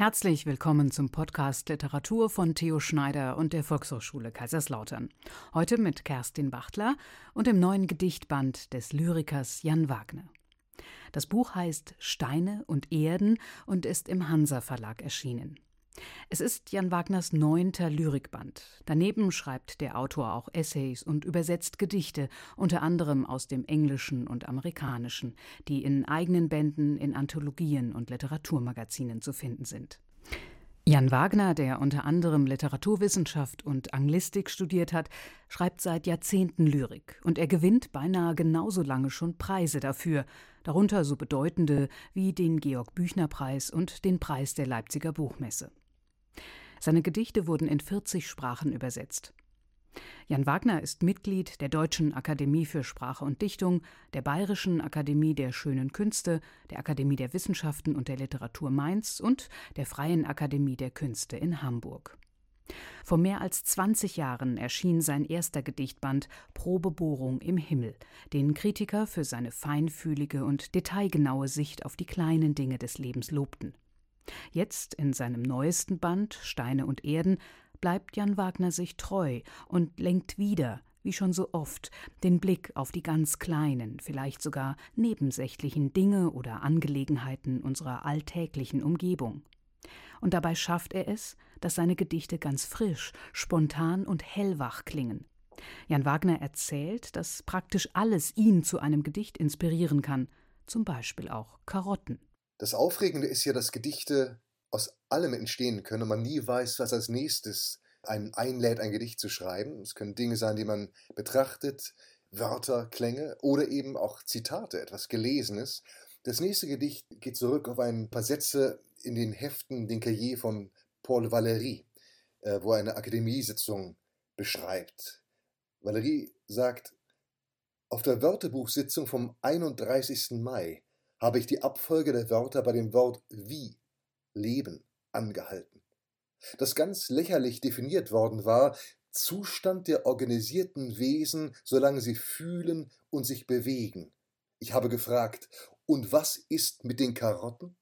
Herzlich willkommen zum Podcast Literatur von Theo Schneider und der Volkshochschule Kaiserslautern. Heute mit Kerstin Bachtler und dem neuen Gedichtband des Lyrikers Jan Wagner. Das Buch heißt Steine und Erden und ist im Hansa Verlag erschienen. Es ist Jan Wagners neunter Lyrikband. Daneben schreibt der Autor auch Essays und übersetzt Gedichte, unter anderem aus dem Englischen und Amerikanischen, die in eigenen Bänden, in Anthologien und Literaturmagazinen zu finden sind. Jan Wagner, der unter anderem Literaturwissenschaft und Anglistik studiert hat, schreibt seit Jahrzehnten Lyrik und er gewinnt beinahe genauso lange schon Preise dafür, darunter so bedeutende wie den Georg Büchner Preis und den Preis der Leipziger Buchmesse. Seine Gedichte wurden in 40 Sprachen übersetzt. Jan Wagner ist Mitglied der Deutschen Akademie für Sprache und Dichtung, der Bayerischen Akademie der Schönen Künste, der Akademie der Wissenschaften und der Literatur Mainz und der Freien Akademie der Künste in Hamburg. Vor mehr als 20 Jahren erschien sein erster Gedichtband Probebohrung im Himmel, den Kritiker für seine feinfühlige und detailgenaue Sicht auf die kleinen Dinge des Lebens lobten. Jetzt in seinem neuesten Band Steine und Erden bleibt Jan Wagner sich treu und lenkt wieder, wie schon so oft, den Blick auf die ganz kleinen, vielleicht sogar nebensächlichen Dinge oder Angelegenheiten unserer alltäglichen Umgebung. Und dabei schafft er es, dass seine Gedichte ganz frisch, spontan und hellwach klingen. Jan Wagner erzählt, dass praktisch alles ihn zu einem Gedicht inspirieren kann, zum Beispiel auch Karotten. Das Aufregende ist ja, dass Gedichte aus allem entstehen können und man nie weiß, was als nächstes einen einlädt, ein Gedicht zu schreiben. Es können Dinge sein, die man betrachtet, Wörter, Klänge oder eben auch Zitate, etwas Gelesenes. Das nächste Gedicht geht zurück auf ein paar Sätze in den Heften, den Cahier von Paul Valéry, äh, wo er eine Akademiesitzung beschreibt. Valéry sagt, auf der Wörterbuchsitzung vom 31. Mai habe ich die Abfolge der Wörter bei dem Wort wie, Leben, angehalten. Das ganz lächerlich definiert worden war, Zustand der organisierten Wesen, solange sie fühlen und sich bewegen. Ich habe gefragt, und was ist mit den Karotten?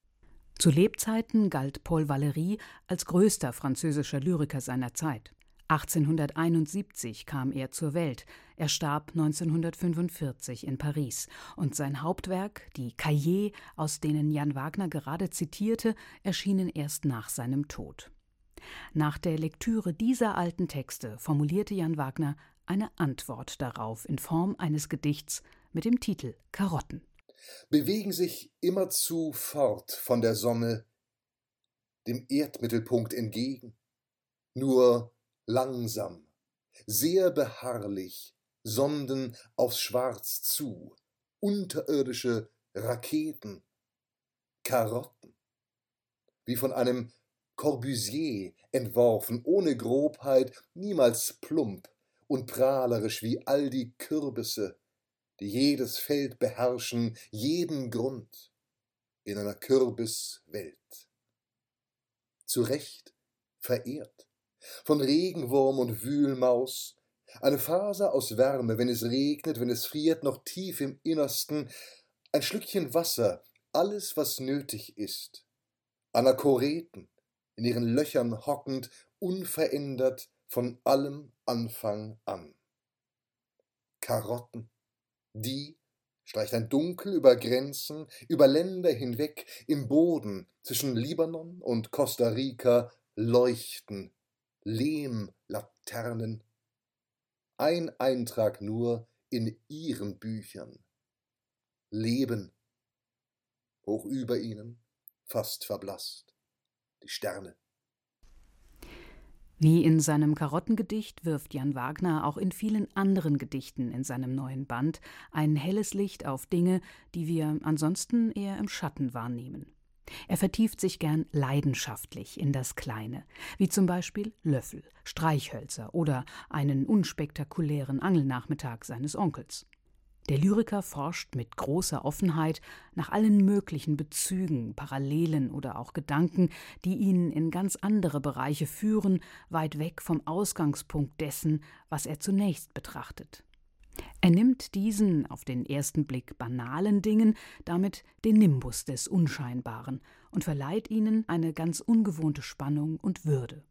Zu Lebzeiten galt Paul Valéry als größter französischer Lyriker seiner Zeit. 1871 kam er zur Welt. Er starb 1945 in Paris. Und sein Hauptwerk, die Cahiers, aus denen Jan Wagner gerade zitierte, erschienen erst nach seinem Tod. Nach der Lektüre dieser alten Texte formulierte Jan Wagner eine Antwort darauf in Form eines Gedichts mit dem Titel Karotten. Bewegen sich immerzu fort von der Sonne dem Erdmittelpunkt entgegen. Nur langsam, sehr beharrlich, sonden aufs Schwarz zu, unterirdische Raketen, Karotten, wie von einem Corbusier entworfen, ohne Grobheit, niemals plump und prahlerisch wie all die Kürbisse, die jedes Feld beherrschen, jeden Grund in einer Kürbiswelt. Zu Recht verehrt von Regenwurm und Wühlmaus, eine Faser aus Wärme, wenn es regnet, wenn es friert, noch tief im Innersten, ein Schlückchen Wasser, alles, was nötig ist. Anachoreten, in ihren Löchern hockend, unverändert von allem Anfang an. Karotten, die streicht ein Dunkel über Grenzen, über Länder hinweg, im Boden zwischen Libanon und Costa Rica leuchten Lehmlaternen. Ein Eintrag nur in ihren Büchern. Leben. Hoch über ihnen, fast verblasst, die Sterne. Wie in seinem Karottengedicht wirft Jan Wagner auch in vielen anderen Gedichten in seinem neuen Band ein helles Licht auf Dinge, die wir ansonsten eher im Schatten wahrnehmen. Er vertieft sich gern leidenschaftlich in das Kleine, wie zum Beispiel Löffel, Streichhölzer oder einen unspektakulären Angelnachmittag seines Onkels. Der Lyriker forscht mit großer Offenheit nach allen möglichen Bezügen, Parallelen oder auch Gedanken, die ihn in ganz andere Bereiche führen, weit weg vom Ausgangspunkt dessen, was er zunächst betrachtet. Er nimmt diesen auf den ersten Blick banalen Dingen damit den Nimbus des Unscheinbaren und verleiht ihnen eine ganz ungewohnte Spannung und Würde.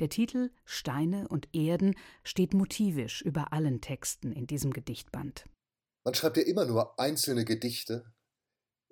Der Titel Steine und Erden steht motivisch über allen Texten in diesem Gedichtband. Man schreibt ja immer nur einzelne Gedichte,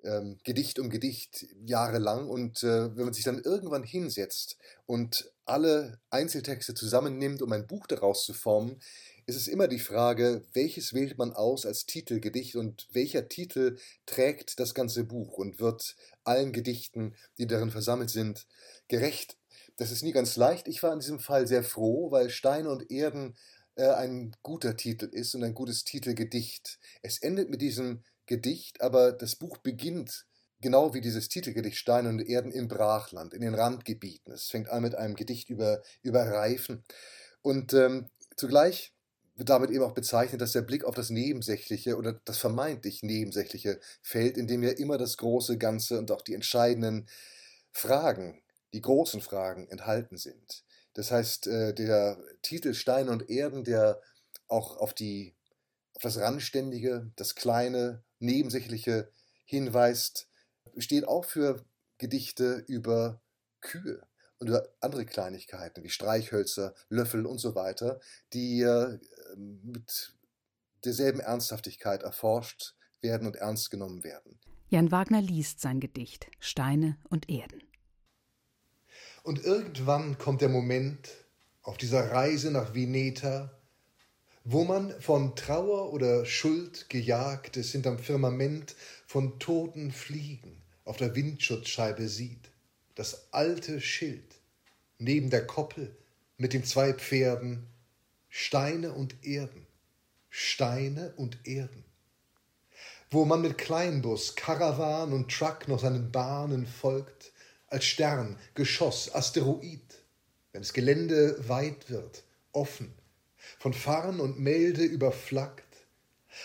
ähm, Gedicht um Gedicht jahrelang und äh, wenn man sich dann irgendwann hinsetzt und alle Einzeltexte zusammennimmt, um ein Buch daraus zu formen, ist es immer die Frage, welches wählt man aus als Titelgedicht und welcher Titel trägt das ganze Buch und wird allen Gedichten, die darin versammelt sind, gerecht. Das ist nie ganz leicht. Ich war in diesem Fall sehr froh, weil Steine und Erden äh, ein guter Titel ist und ein gutes Titelgedicht. Es endet mit diesem Gedicht, aber das Buch beginnt genau wie dieses Titelgedicht Steine und Erden im Brachland, in den Randgebieten. Es fängt an mit einem Gedicht über, über Reifen. Und ähm, zugleich wird damit eben auch bezeichnet, dass der Blick auf das Nebensächliche oder das vermeintlich Nebensächliche fällt, in dem ja immer das große Ganze und auch die entscheidenden Fragen, die großen Fragen enthalten sind. Das heißt, äh, der Titel Steine und Erden, der auch auf, die, auf das Randständige, das Kleine, Nebensächliche hinweist, steht auch für Gedichte über Kühe und über andere Kleinigkeiten wie Streichhölzer, Löffel und so weiter, die mit derselben Ernsthaftigkeit erforscht werden und ernst genommen werden. Jan Wagner liest sein Gedicht Steine und Erden. Und irgendwann kommt der Moment auf dieser Reise nach Vineta, wo man von Trauer oder Schuld gejagt ist hinterm Firmament von toten Fliegen auf der Windschutzscheibe sieht, das alte Schild neben der Koppel mit den zwei Pferden Steine und Erden, Steine und Erden. Wo man mit Kleinbus, Karawan und Truck noch seinen Bahnen folgt, als Stern, Geschoss, Asteroid, wenn das Gelände weit wird, offen, von Farn und Melde überflaggt,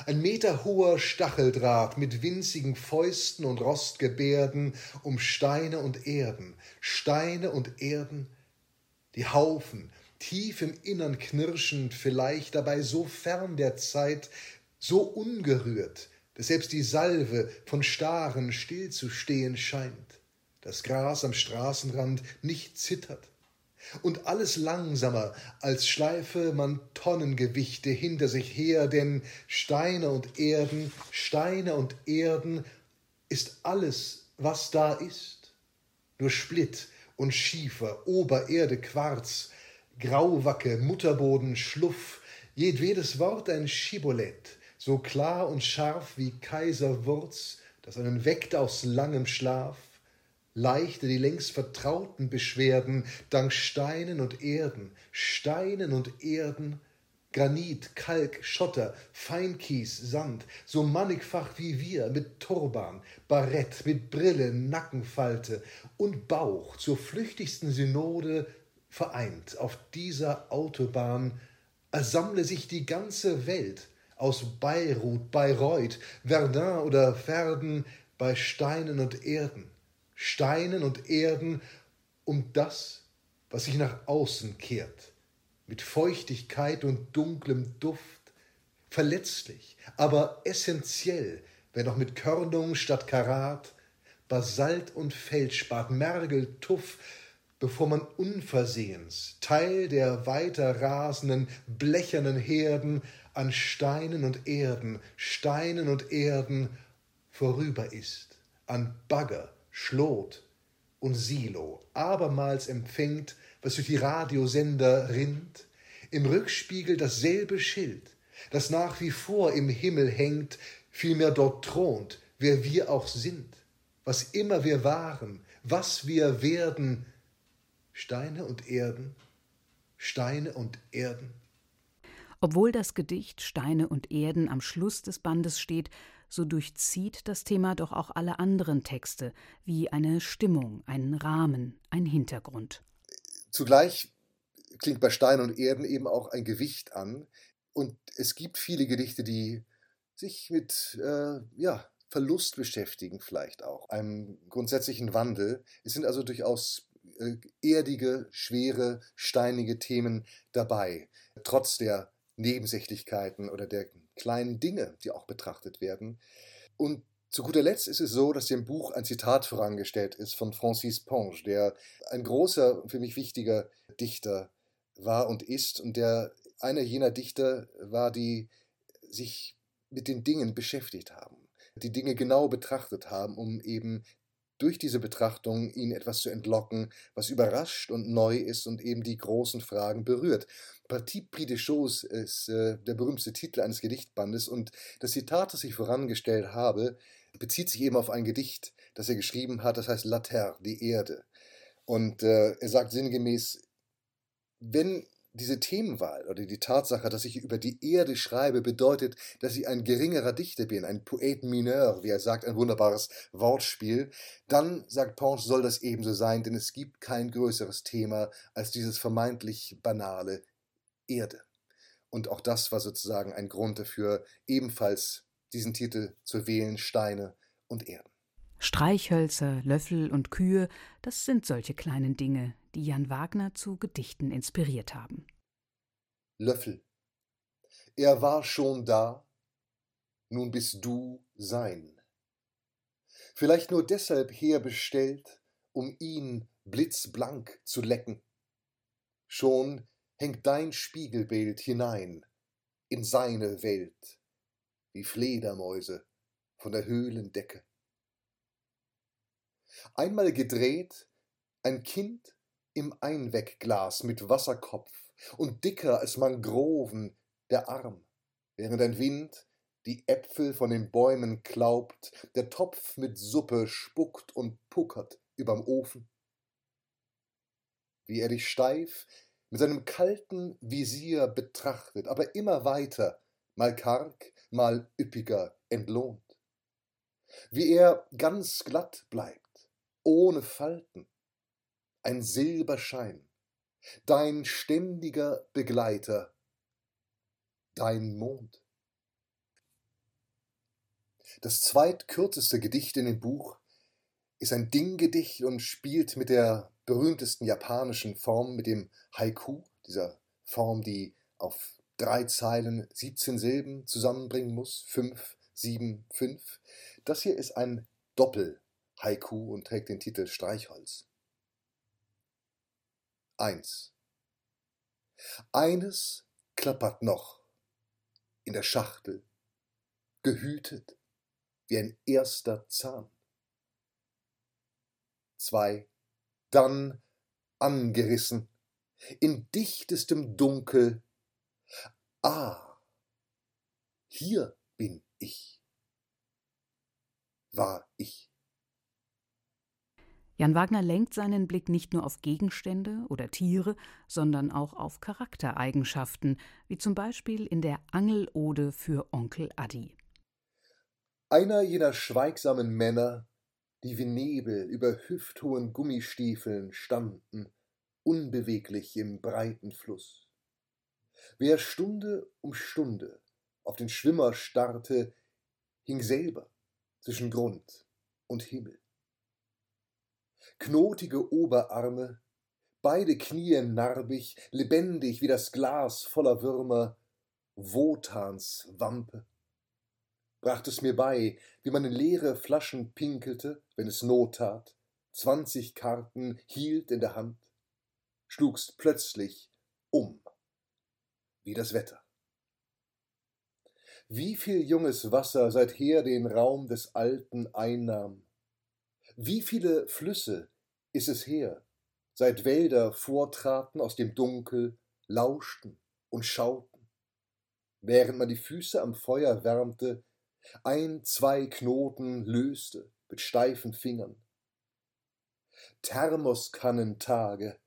ein meterhoher Stacheldraht mit winzigen Fäusten und Rostgebärden um Steine und Erden, Steine und Erden, die Haufen, tief im Innern knirschend, vielleicht dabei so fern der Zeit, so ungerührt, dass selbst die Salve von Staren stillzustehen scheint, das Gras am Straßenrand nicht zittert, und alles langsamer, als schleife man Tonnengewichte hinter sich her, denn Steine und Erden, Steine und Erden ist alles, was da ist. Nur Splitt und Schiefer, Obererde, Quarz, Grauwacke, Mutterboden, Schluff, jedwedes Wort ein Schibolett, so klar und scharf wie Kaiserwurz, das einen weckt aus langem Schlaf, leichte die längst vertrauten Beschwerden, dank Steinen und Erden, Steinen und Erden, Granit, Kalk, Schotter, Feinkies, Sand, so mannigfach wie wir, mit Turban, Barett, mit Brille, Nackenfalte und Bauch zur flüchtigsten Synode vereint auf dieser Autobahn, als sammle sich die ganze Welt aus Beirut, Bayreuth, Verdun oder Verden bei Steinen und Erden, Steinen und Erden um das, was sich nach außen kehrt, mit Feuchtigkeit und dunklem Duft, verletzlich, aber essentiell, wenn auch mit Körnung statt Karat, Basalt und Feldspat, Mergel, Tuff, bevor man unversehens Teil der weiter rasenden, blechernen Herden an Steinen und Erden, Steinen und Erden vorüber ist, an Bagger, Schlot und Silo, abermals empfängt, was durch die Radiosender rinnt, im Rückspiegel dasselbe Schild, das nach wie vor im Himmel hängt, vielmehr dort thront, wer wir auch sind, was immer wir waren, was wir werden, Steine und Erden, Steine und Erden. Obwohl das Gedicht Steine und Erden am Schluss des Bandes steht, so durchzieht das Thema doch auch alle anderen Texte, wie eine Stimmung, einen Rahmen, ein Hintergrund. Zugleich klingt bei Stein und Erden eben auch ein Gewicht an. Und es gibt viele Gedichte, die sich mit äh, ja, Verlust beschäftigen, vielleicht auch, einem grundsätzlichen Wandel. Es sind also durchaus erdige, schwere, steinige Themen dabei, trotz der Nebensächlichkeiten oder der kleinen Dinge, die auch betrachtet werden. Und zu guter Letzt ist es so, dass dem Buch ein Zitat vorangestellt ist von Francis Ponge, der ein großer, für mich wichtiger Dichter war und ist und der einer jener Dichter war, die sich mit den Dingen beschäftigt haben, die Dinge genau betrachtet haben, um eben durch diese Betrachtung ihnen etwas zu entlocken, was überrascht und neu ist und eben die großen Fragen berührt. Partie Prix des Choses ist äh, der berühmteste Titel eines Gedichtbandes und das Zitat, das ich vorangestellt habe, bezieht sich eben auf ein Gedicht, das er geschrieben hat, das heißt La Terre, die Erde. Und äh, er sagt sinngemäß, wenn diese Themenwahl oder die Tatsache, dass ich über die Erde schreibe, bedeutet, dass ich ein geringerer Dichter bin, ein Poet mineur, wie er sagt, ein wunderbares Wortspiel, dann, sagt Ponche, soll das ebenso sein, denn es gibt kein größeres Thema als dieses vermeintlich banale Erde. Und auch das war sozusagen ein Grund dafür, ebenfalls diesen Titel zu wählen, Steine und Erden. Streichhölzer, Löffel und Kühe, das sind solche kleinen Dinge, die Jan Wagner zu Gedichten inspiriert haben. Löffel. Er war schon da, nun bist du sein. Vielleicht nur deshalb herbestellt, um ihn blitzblank zu lecken. Schon hängt dein Spiegelbild hinein in seine Welt, wie Fledermäuse von der Höhlendecke. Einmal gedreht, ein Kind im Einwegglas mit Wasserkopf und dicker als Mangroven der Arm, während ein Wind die Äpfel von den Bäumen klaubt, der Topf mit Suppe spuckt und puckert überm Ofen. Wie er dich steif mit seinem kalten Visier betrachtet, aber immer weiter, mal karg, mal üppiger entlohnt. Wie er ganz glatt bleibt, ohne Falten, ein Silberschein, dein ständiger Begleiter, dein Mond. Das zweitkürzeste Gedicht in dem Buch ist ein Dinggedicht und spielt mit der berühmtesten japanischen Form, mit dem Haiku, dieser Form, die auf drei Zeilen 17 Silben zusammenbringen muss, 5, 7, 5. Das hier ist ein Doppel-Haiku und trägt den Titel Streichholz. 1. Eines klappert noch in der Schachtel, gehütet wie ein erster Zahn. 2. Dann angerissen, in dichtestem Dunkel. Ah, hier bin ich. War ich. Jan Wagner lenkt seinen Blick nicht nur auf Gegenstände oder Tiere, sondern auch auf Charaktereigenschaften, wie zum Beispiel in der Angelode für Onkel Addi. Einer jener schweigsamen Männer, die wie Nebel über hüfthohen Gummistiefeln standen, unbeweglich im breiten Fluss. Wer Stunde um Stunde auf den Schwimmer starrte, hing selber zwischen Grund und Himmel knotige Oberarme, beide Knie narbig, lebendig wie das Glas voller Würmer, Wotans Wampe. Bracht es mir bei, wie man in leere Flaschen pinkelte, wenn es Not tat, zwanzig Karten hielt in der Hand, schlugst plötzlich um, wie das Wetter. Wie viel junges Wasser seither den Raum des Alten einnahm, wie viele Flüsse ist es her, seit Wälder vortraten aus dem Dunkel, lauschten und schauten, während man die Füße am Feuer wärmte, ein, zwei Knoten löste mit steifen Fingern. Thermoskannentage,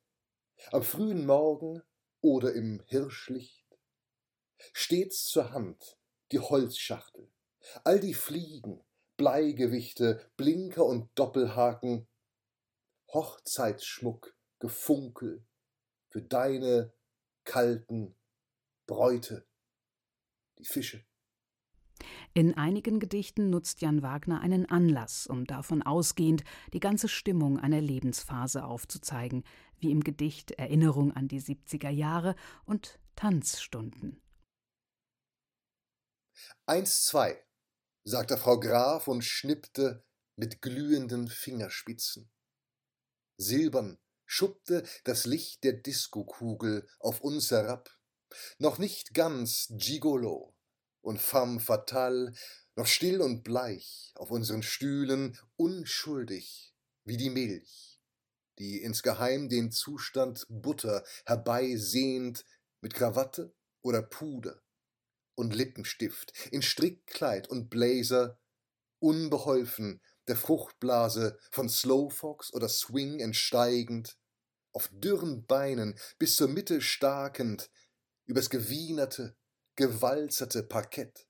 am frühen Morgen oder im Hirschlicht, stets zur Hand die Holzschachtel, all die Fliegen, Bleigewichte, Blinker und Doppelhaken, Hochzeitsschmuck, Gefunkel für deine kalten Bräute, die Fische. In einigen Gedichten nutzt Jan Wagner einen Anlass, um davon ausgehend die ganze Stimmung einer Lebensphase aufzuzeigen, wie im Gedicht Erinnerung an die 70er Jahre und Tanzstunden. Eins, zwei, sagte Frau Graf und schnippte mit glühenden Fingerspitzen. Silbern schuppte das Licht der Diskokugel auf uns herab. Noch nicht ganz Gigolo und femme fatale, noch still und bleich auf unseren Stühlen, unschuldig wie die Milch, die insgeheim den Zustand Butter herbeisehnt mit Krawatte oder Puder und Lippenstift, in Strickkleid und Blazer, unbeholfen der Fruchtblase von Slowfox oder Swing entsteigend, auf dürren Beinen bis zur Mitte starkend, übers gewienerte, gewalzerte Parkett.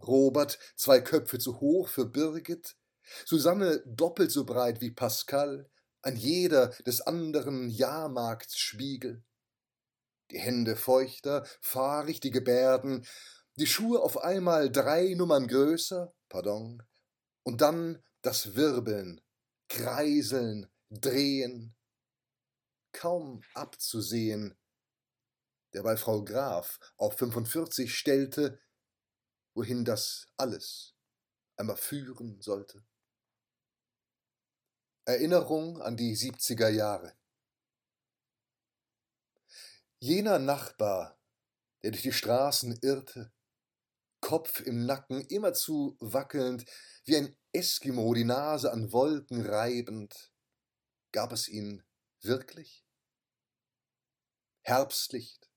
Robert zwei Köpfe zu hoch für Birgit, Susanne doppelt so breit wie Pascal, ein jeder des anderen Jahrmarktsspiegel. Die Hände feuchter, fahrig die Gebärden, die Schuhe auf einmal drei Nummern größer, pardon, und dann das Wirbeln, Kreiseln, Drehen, kaum abzusehen, derweil Frau Graf auf 45 stellte, wohin das alles einmal führen sollte. Erinnerung an die 70er Jahre. Jener Nachbar, der durch die Straßen irrte, Kopf im Nacken, immerzu wackelnd, wie ein Eskimo die Nase an Wolken reibend, gab es ihn wirklich? Herbstlicht,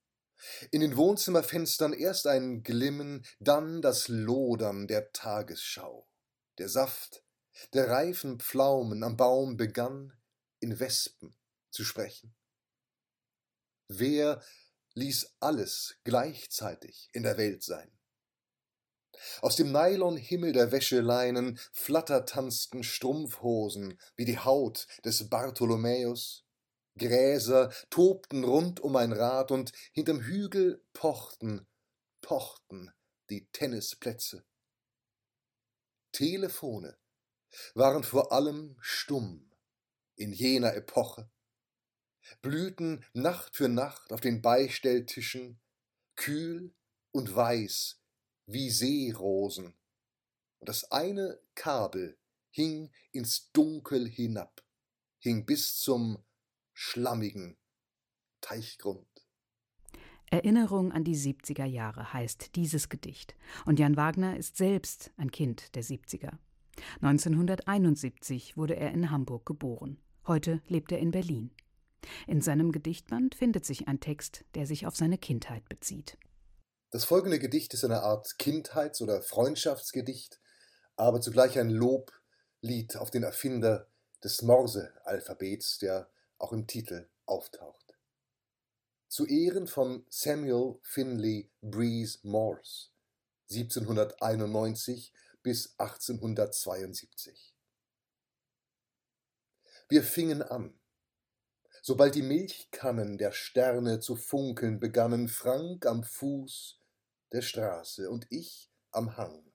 in den Wohnzimmerfenstern erst ein Glimmen, dann das Lodern der Tagesschau. Der Saft der reifen Pflaumen am Baum begann, in Wespen zu sprechen. Wer ließ alles gleichzeitig in der Welt sein? Aus dem Nylonhimmel der Wäscheleinen flattertanzten Strumpfhosen wie die Haut des Bartholomäus. Gräser tobten rund um ein Rad und hinterm Hügel pochten, pochten die Tennisplätze. Telefone waren vor allem stumm in jener Epoche, blühten Nacht für Nacht auf den Beistelltischen, kühl und weiß wie Seerosen, und das eine Kabel hing ins Dunkel hinab, hing bis zum schlammigen Teichgrund. Erinnerung an die 70er Jahre heißt dieses Gedicht, und Jan Wagner ist selbst ein Kind der 70er. 1971 wurde er in Hamburg geboren. Heute lebt er in Berlin. In seinem Gedichtband findet sich ein Text, der sich auf seine Kindheit bezieht. Das folgende Gedicht ist eine Art Kindheits- oder Freundschaftsgedicht, aber zugleich ein Loblied auf den Erfinder des Morse-Alphabets, der auch im Titel auftaucht. Zu Ehren von Samuel Finley Breeze Morse, 1791 bis 1872. Wir fingen an. Sobald die Milchkannen der Sterne zu funkeln begannen, Frank am Fuß der Straße und ich am Hang,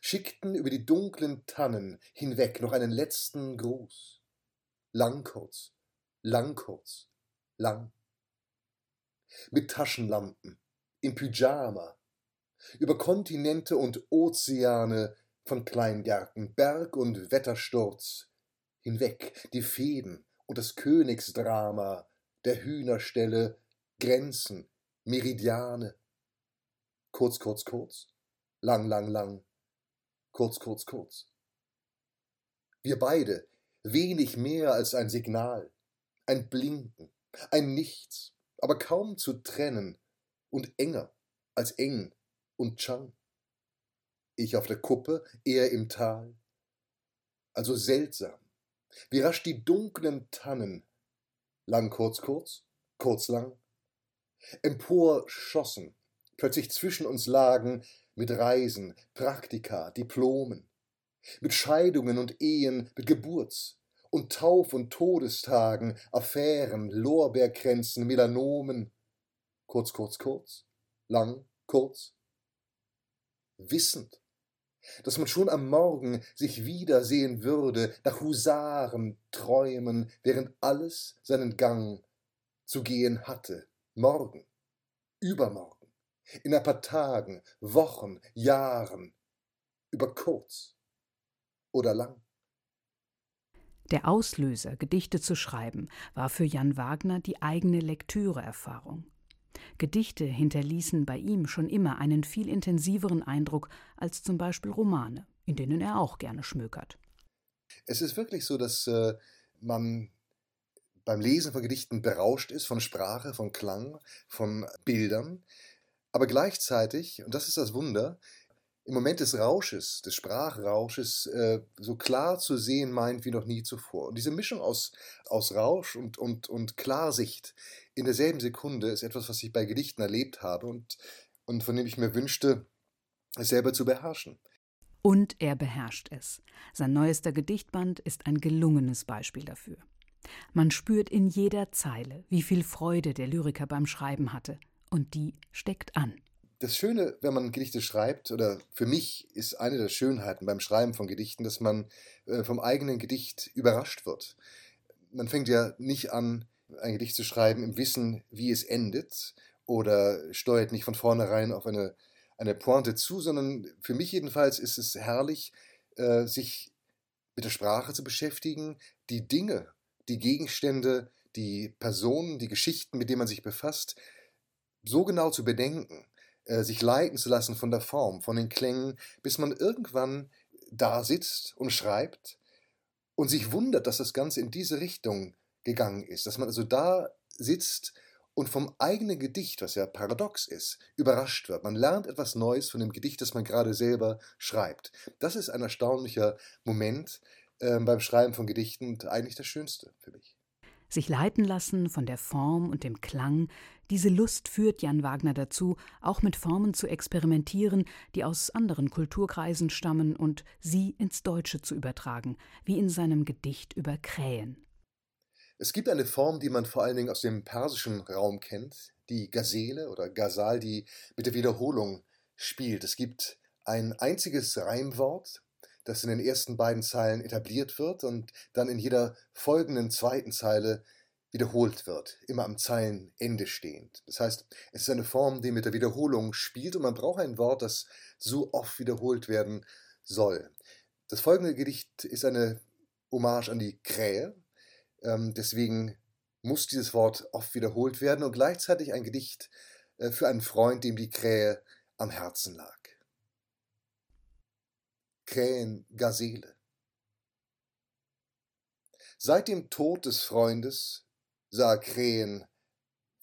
schickten über die dunklen Tannen hinweg noch einen letzten Gruß. Lang kurz, lang kurz, lang. Mit Taschenlampen, im Pyjama, über Kontinente und Ozeane von Kleingärten, Berg und Wettersturz, hinweg die Feen und das Königsdrama der Hühnerställe, Grenzen, Meridiane. Kurz, kurz, kurz, lang, lang, lang, kurz, kurz, kurz. Wir beide, wenig mehr als ein Signal, ein Blinken, ein Nichts, aber kaum zu trennen und enger als eng und Chang. Ich auf der Kuppe, er im Tal. Also seltsam, wie rasch die dunklen Tannen, lang kurz kurz, kurz lang, emporschossen, plötzlich zwischen uns lagen, mit Reisen, Praktika, Diplomen, mit Scheidungen und Ehen, mit Geburts- und Tauf- und Todestagen, Affären, Lorbeerkränzen, Melanomen, kurz, kurz, kurz, lang, kurz, wissend, dass man schon am Morgen sich wiedersehen würde, nach Husaren träumen, während alles seinen Gang zu gehen hatte, morgen, übermorgen, In ein paar Tagen, Wochen, Jahren, über kurz oder lang. Der Auslöser, Gedichte zu schreiben, war für Jan Wagner die eigene Lektüreerfahrung. Gedichte hinterließen bei ihm schon immer einen viel intensiveren Eindruck als zum Beispiel Romane, in denen er auch gerne schmökert. Es ist wirklich so, dass äh, man beim Lesen von Gedichten berauscht ist von Sprache, von Klang, von Bildern, aber gleichzeitig, und das ist das Wunder, im Moment des Rausches, des Sprachrausches, äh, so klar zu sehen meint wie noch nie zuvor. Und diese Mischung aus, aus Rausch und, und, und Klarsicht in derselben Sekunde ist etwas, was ich bei Gedichten erlebt habe und, und von dem ich mir wünschte, es selber zu beherrschen. Und er beherrscht es. Sein neuester Gedichtband ist ein gelungenes Beispiel dafür. Man spürt in jeder Zeile, wie viel Freude der Lyriker beim Schreiben hatte. Und die steckt an das Schöne, wenn man Gedichte schreibt, oder für mich ist eine der Schönheiten beim Schreiben von Gedichten, dass man äh, vom eigenen Gedicht überrascht wird. Man fängt ja nicht an, ein Gedicht zu schreiben im Wissen, wie es endet, oder steuert nicht von vornherein auf eine, eine Pointe zu, sondern für mich jedenfalls ist es herrlich, äh, sich mit der Sprache zu beschäftigen, die Dinge, die Gegenstände, die Personen, die Geschichten, mit denen man sich befasst, so genau zu bedenken, äh, sich leiten zu lassen von der Form, von den Klängen, bis man irgendwann da sitzt und schreibt und sich wundert, dass das Ganze in diese Richtung gegangen ist, dass man also da sitzt und vom eigenen Gedicht, was ja paradox ist, überrascht wird. Man lernt etwas Neues von dem Gedicht, das man gerade selber schreibt. Das ist ein erstaunlicher Moment äh, beim Schreiben von Gedichten und eigentlich das Schönste für mich sich leiten lassen von der Form und dem Klang, diese Lust führt Jan Wagner dazu, auch mit Formen zu experimentieren, die aus anderen Kulturkreisen stammen und sie ins Deutsche zu übertragen, wie in seinem Gedicht über Krähen. Es gibt eine Form, die man vor allen Dingen aus dem persischen Raum kennt, die Gazele oder Gazal, die mit der Wiederholung spielt. Es gibt ein einziges Reimwort, das in den ersten beiden Zeilen etabliert wird und dann in jeder folgenden zweiten Zeile wiederholt wird, immer am Zeilenende stehend. Das heißt, es ist eine Form, die mit der Wiederholung spielt und man braucht ein Wort, das so oft wiederholt werden soll. Das folgende Gedicht ist eine Hommage an die Krähe, ähm, deswegen muss dieses Wort oft wiederholt werden und gleichzeitig ein Gedicht äh, für einen Freund, dem die Krähe am Herzen lag. Krähen Gazele. Seit dem Tod des Freundes sah Krähen,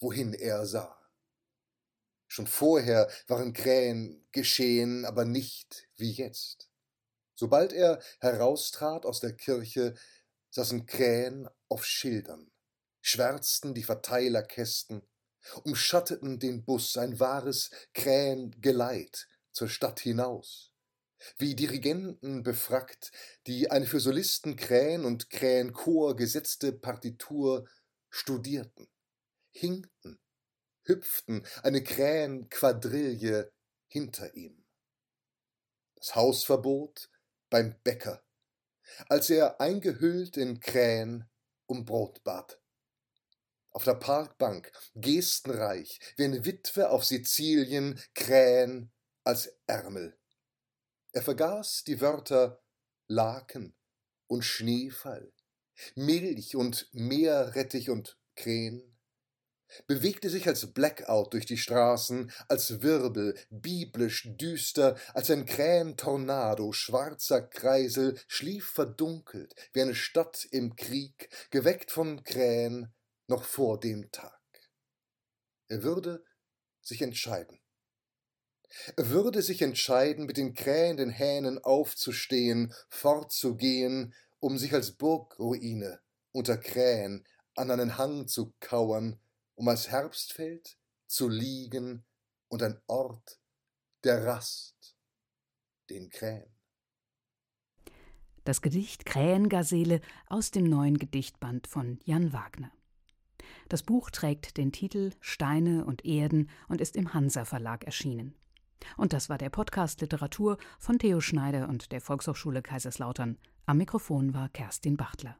wohin er sah. Schon vorher waren Krähen geschehen, aber nicht wie jetzt. Sobald er heraustrat aus der Kirche, saßen Krähen auf Schildern, schwärzten die Verteilerkästen, umschatteten den Bus, ein wahres Krähengeleit zur Stadt hinaus wie Dirigenten befrackt, die eine für Solisten Krähen und Krähenchor gesetzte Partitur studierten, hinkten, hüpften, eine Krähenquadrille hinter ihm. Das Hausverbot beim Bäcker, als er eingehüllt in Krähen um Brot bat. Auf der Parkbank, gestenreich, wie eine Witwe auf Sizilien, Krähen als Ärmel. Er vergaß die Wörter Laken und Schneefall, Milch und Meerrettich und Krähen, bewegte sich als Blackout durch die Straßen, als Wirbel, biblisch düster, als ein Krähentornado, schwarzer Kreisel, schlief verdunkelt wie eine Stadt im Krieg, geweckt von Krähen noch vor dem Tag. Er würde sich entscheiden würde sich entscheiden, mit den krähenden Hähnen aufzustehen, fortzugehen, um sich als Burgruine unter Krähen an einen Hang zu kauern, um als Herbstfeld zu liegen und ein Ort der Rast den Krähen. Das Gedicht Krähengazele aus dem neuen Gedichtband von Jan Wagner. Das Buch trägt den Titel Steine und Erden und ist im Hansa Verlag erschienen. Und das war der Podcast Literatur von Theo Schneider und der Volkshochschule Kaiserslautern. Am Mikrofon war Kerstin Bachtler.